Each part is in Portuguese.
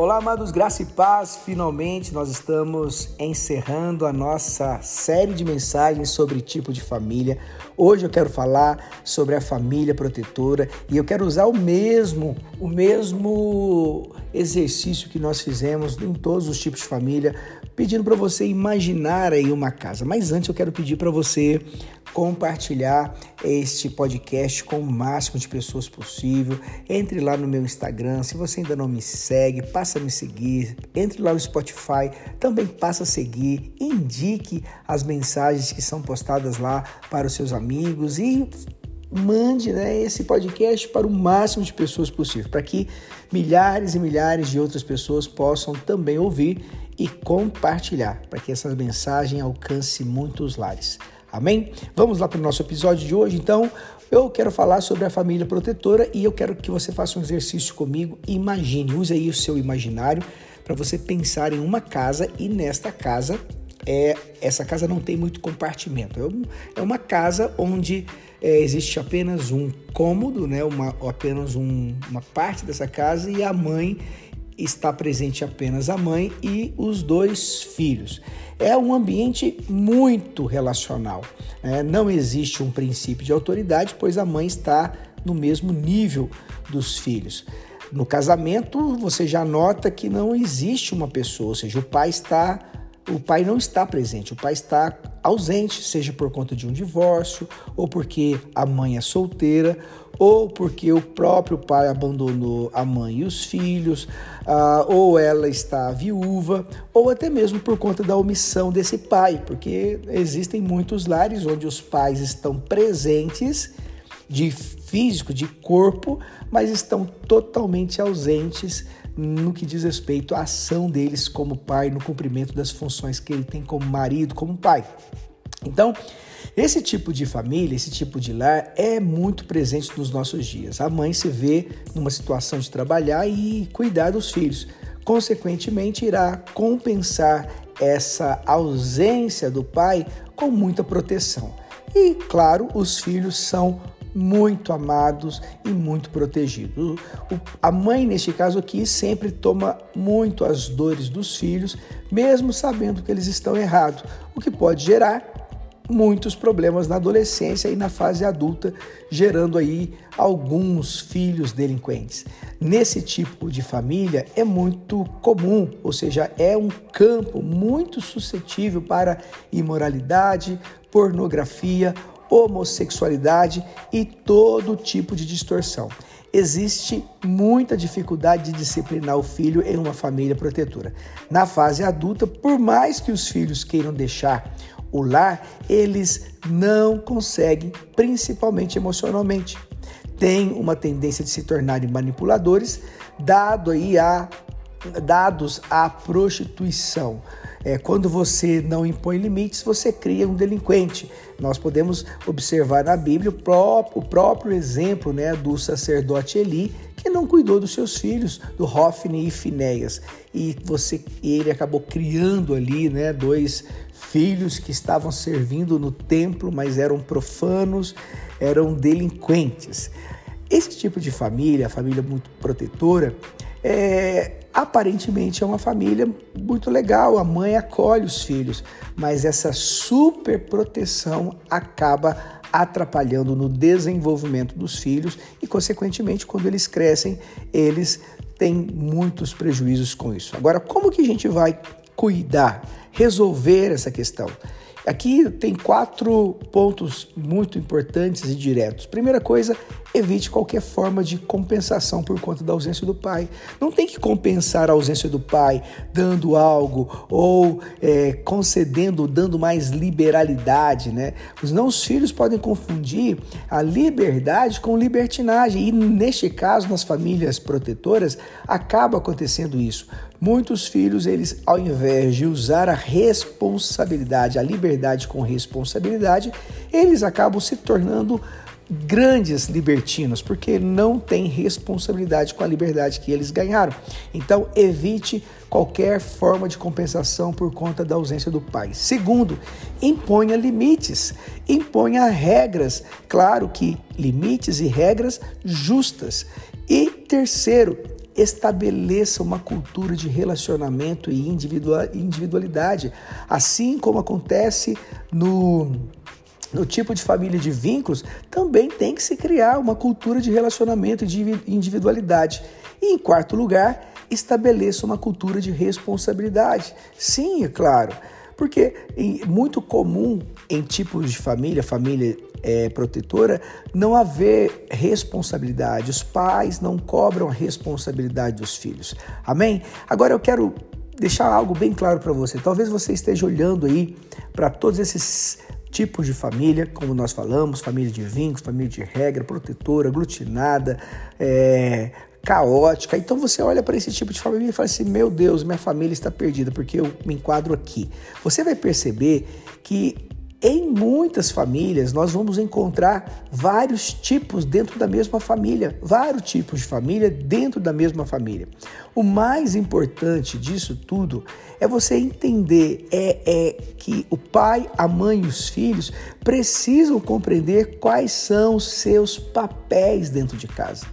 Olá, amados, graça e paz. Finalmente nós estamos encerrando a nossa série de mensagens sobre tipo de família. Hoje eu quero falar sobre a família protetora e eu quero usar o mesmo, o mesmo exercício que nós fizemos em todos os tipos de família, pedindo para você imaginar aí uma casa. Mas antes eu quero pedir para você compartilhar este podcast com o máximo de pessoas possível. Entre lá no meu Instagram, se você ainda não me segue, passa a me seguir. Entre lá no Spotify, também passa a seguir. Indique as mensagens que são postadas lá para os seus amigos e mande né, esse podcast para o máximo de pessoas possível, para que milhares e milhares de outras pessoas possam também ouvir e compartilhar, para que essa mensagem alcance muitos lares. Amém? Vamos lá para o nosso episódio de hoje. Então, eu quero falar sobre a família protetora e eu quero que você faça um exercício comigo. Imagine, use aí o seu imaginário para você pensar em uma casa e nesta casa, é, essa casa não tem muito compartimento. É, é uma casa onde é, existe apenas um cômodo, né, uma, apenas um, uma parte dessa casa e a mãe está presente apenas a mãe e os dois filhos. É um ambiente muito relacional. Né? Não existe um princípio de autoridade, pois a mãe está no mesmo nível dos filhos. No casamento, você já nota que não existe uma pessoa, ou seja, o pai está o pai não está presente, o pai está ausente, seja por conta de um divórcio, ou porque a mãe é solteira, ou porque o próprio pai abandonou a mãe e os filhos, uh, ou ela está viúva, ou até mesmo por conta da omissão desse pai, porque existem muitos lares onde os pais estão presentes de físico, de corpo, mas estão totalmente ausentes no que diz respeito à ação deles como pai, no cumprimento das funções que ele tem como marido, como pai. Então, esse tipo de família, esse tipo de lar é muito presente nos nossos dias. A mãe se vê numa situação de trabalhar e cuidar dos filhos. Consequentemente, irá compensar essa ausência do pai com muita proteção. E, claro, os filhos são muito amados e muito protegidos. a mãe, neste caso aqui, sempre toma muito as dores dos filhos, mesmo sabendo que eles estão errados, o que pode gerar muitos problemas na adolescência e na fase adulta, gerando aí alguns filhos delinquentes. Nesse tipo de família é muito comum, ou seja, é um campo muito suscetível para imoralidade, pornografia, homossexualidade e todo tipo de distorção. Existe muita dificuldade de disciplinar o filho em uma família protetora. Na fase adulta, por mais que os filhos queiram deixar o lar, eles não conseguem, principalmente emocionalmente. Tem uma tendência de se tornarem manipuladores, dado aí a, dados à prostituição. É, quando você não impõe limites, você cria um delinquente. Nós podemos observar na Bíblia o próprio, o próprio exemplo né, do sacerdote Eli, que não cuidou dos seus filhos, do Hofni e Finéias. E você, ele acabou criando ali né, dois filhos que estavam servindo no templo, mas eram profanos, eram delinquentes. Esse tipo de família, família muito protetora, é, aparentemente é uma família muito legal, a mãe acolhe os filhos, mas essa super proteção acaba atrapalhando no desenvolvimento dos filhos e, consequentemente, quando eles crescem, eles têm muitos prejuízos com isso. Agora, como que a gente vai cuidar, resolver essa questão? Aqui tem quatro pontos muito importantes e diretos. Primeira coisa, evite qualquer forma de compensação por conta da ausência do pai. Não tem que compensar a ausência do pai dando algo ou é, concedendo, dando mais liberalidade, né? Os não os filhos podem confundir a liberdade com libertinagem e neste caso nas famílias protetoras acaba acontecendo isso. Muitos filhos, eles, ao invés de usar a responsabilidade, a liberdade com responsabilidade, eles acabam se tornando grandes libertinos, porque não têm responsabilidade com a liberdade que eles ganharam. Então, evite qualquer forma de compensação por conta da ausência do pai. Segundo, imponha limites, imponha regras, claro que limites e regras justas. E terceiro, estabeleça uma cultura de relacionamento e individualidade, assim como acontece no no tipo de família de vínculos, também tem que se criar uma cultura de relacionamento e de individualidade. E em quarto lugar, estabeleça uma cultura de responsabilidade. Sim, é claro, porque é muito comum em tipos de família, família é, protetora, não haver responsabilidade. Os pais não cobram a responsabilidade dos filhos. Amém? Agora eu quero deixar algo bem claro para você. Talvez você esteja olhando aí para todos esses tipos de família, como nós falamos, família de vínculos, família de regra, protetora, aglutinada, é, caótica. Então você olha para esse tipo de família e fala assim: meu Deus, minha família está perdida porque eu me enquadro aqui. Você vai perceber que em muitas famílias, nós vamos encontrar vários tipos dentro da mesma família, vários tipos de família dentro da mesma família. O mais importante disso tudo é você entender é, é que o pai, a mãe e os filhos precisam compreender quais são os seus papéis dentro de casa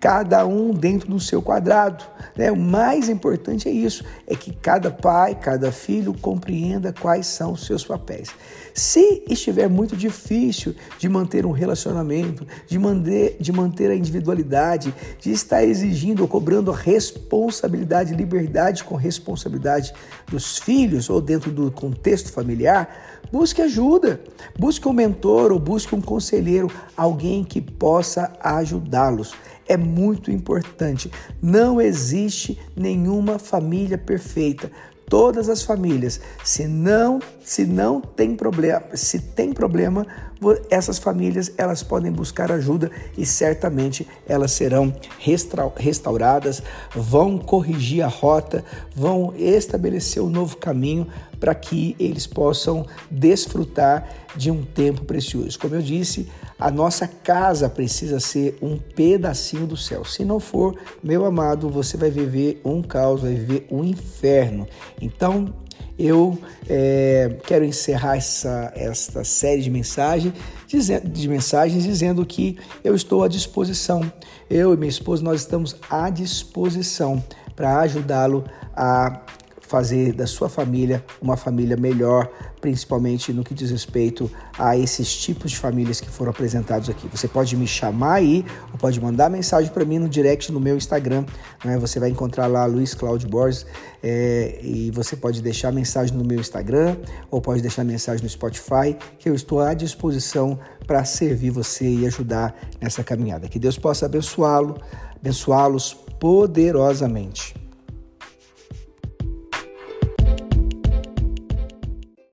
cada um dentro do seu quadrado. Né? O mais importante é isso, é que cada pai, cada filho compreenda quais são os seus papéis. Se estiver muito difícil de manter um relacionamento, de manter, de manter a individualidade, de estar exigindo ou cobrando responsabilidade, liberdade com responsabilidade dos filhos ou dentro do contexto familiar, busque ajuda, busque um mentor ou busque um conselheiro, alguém que possa ajudá-los é muito importante. Não existe nenhuma família perfeita. Todas as famílias, se não, se não tem problema, se tem problema, essas famílias elas podem buscar ajuda e certamente elas serão restauradas, vão corrigir a rota, vão estabelecer um novo caminho para que eles possam desfrutar de um tempo precioso. Como eu disse, a nossa casa precisa ser um pedacinho do céu. Se não for, meu amado, você vai viver um caos, vai viver um inferno. Então, eu é, quero encerrar essa, essa série de, mensagem, de mensagens dizendo que eu estou à disposição. Eu e minha esposa, nós estamos à disposição para ajudá-lo a fazer da sua família uma família melhor, principalmente no que diz respeito a esses tipos de famílias que foram apresentados aqui. Você pode me chamar aí, ou pode mandar mensagem para mim no direct no meu Instagram. Né? Você vai encontrar lá Luiz Cláudio Borges é, e você pode deixar mensagem no meu Instagram ou pode deixar mensagem no Spotify, que eu estou à disposição para servir você e ajudar nessa caminhada. Que Deus possa abençoá-lo, abençoá-los poderosamente.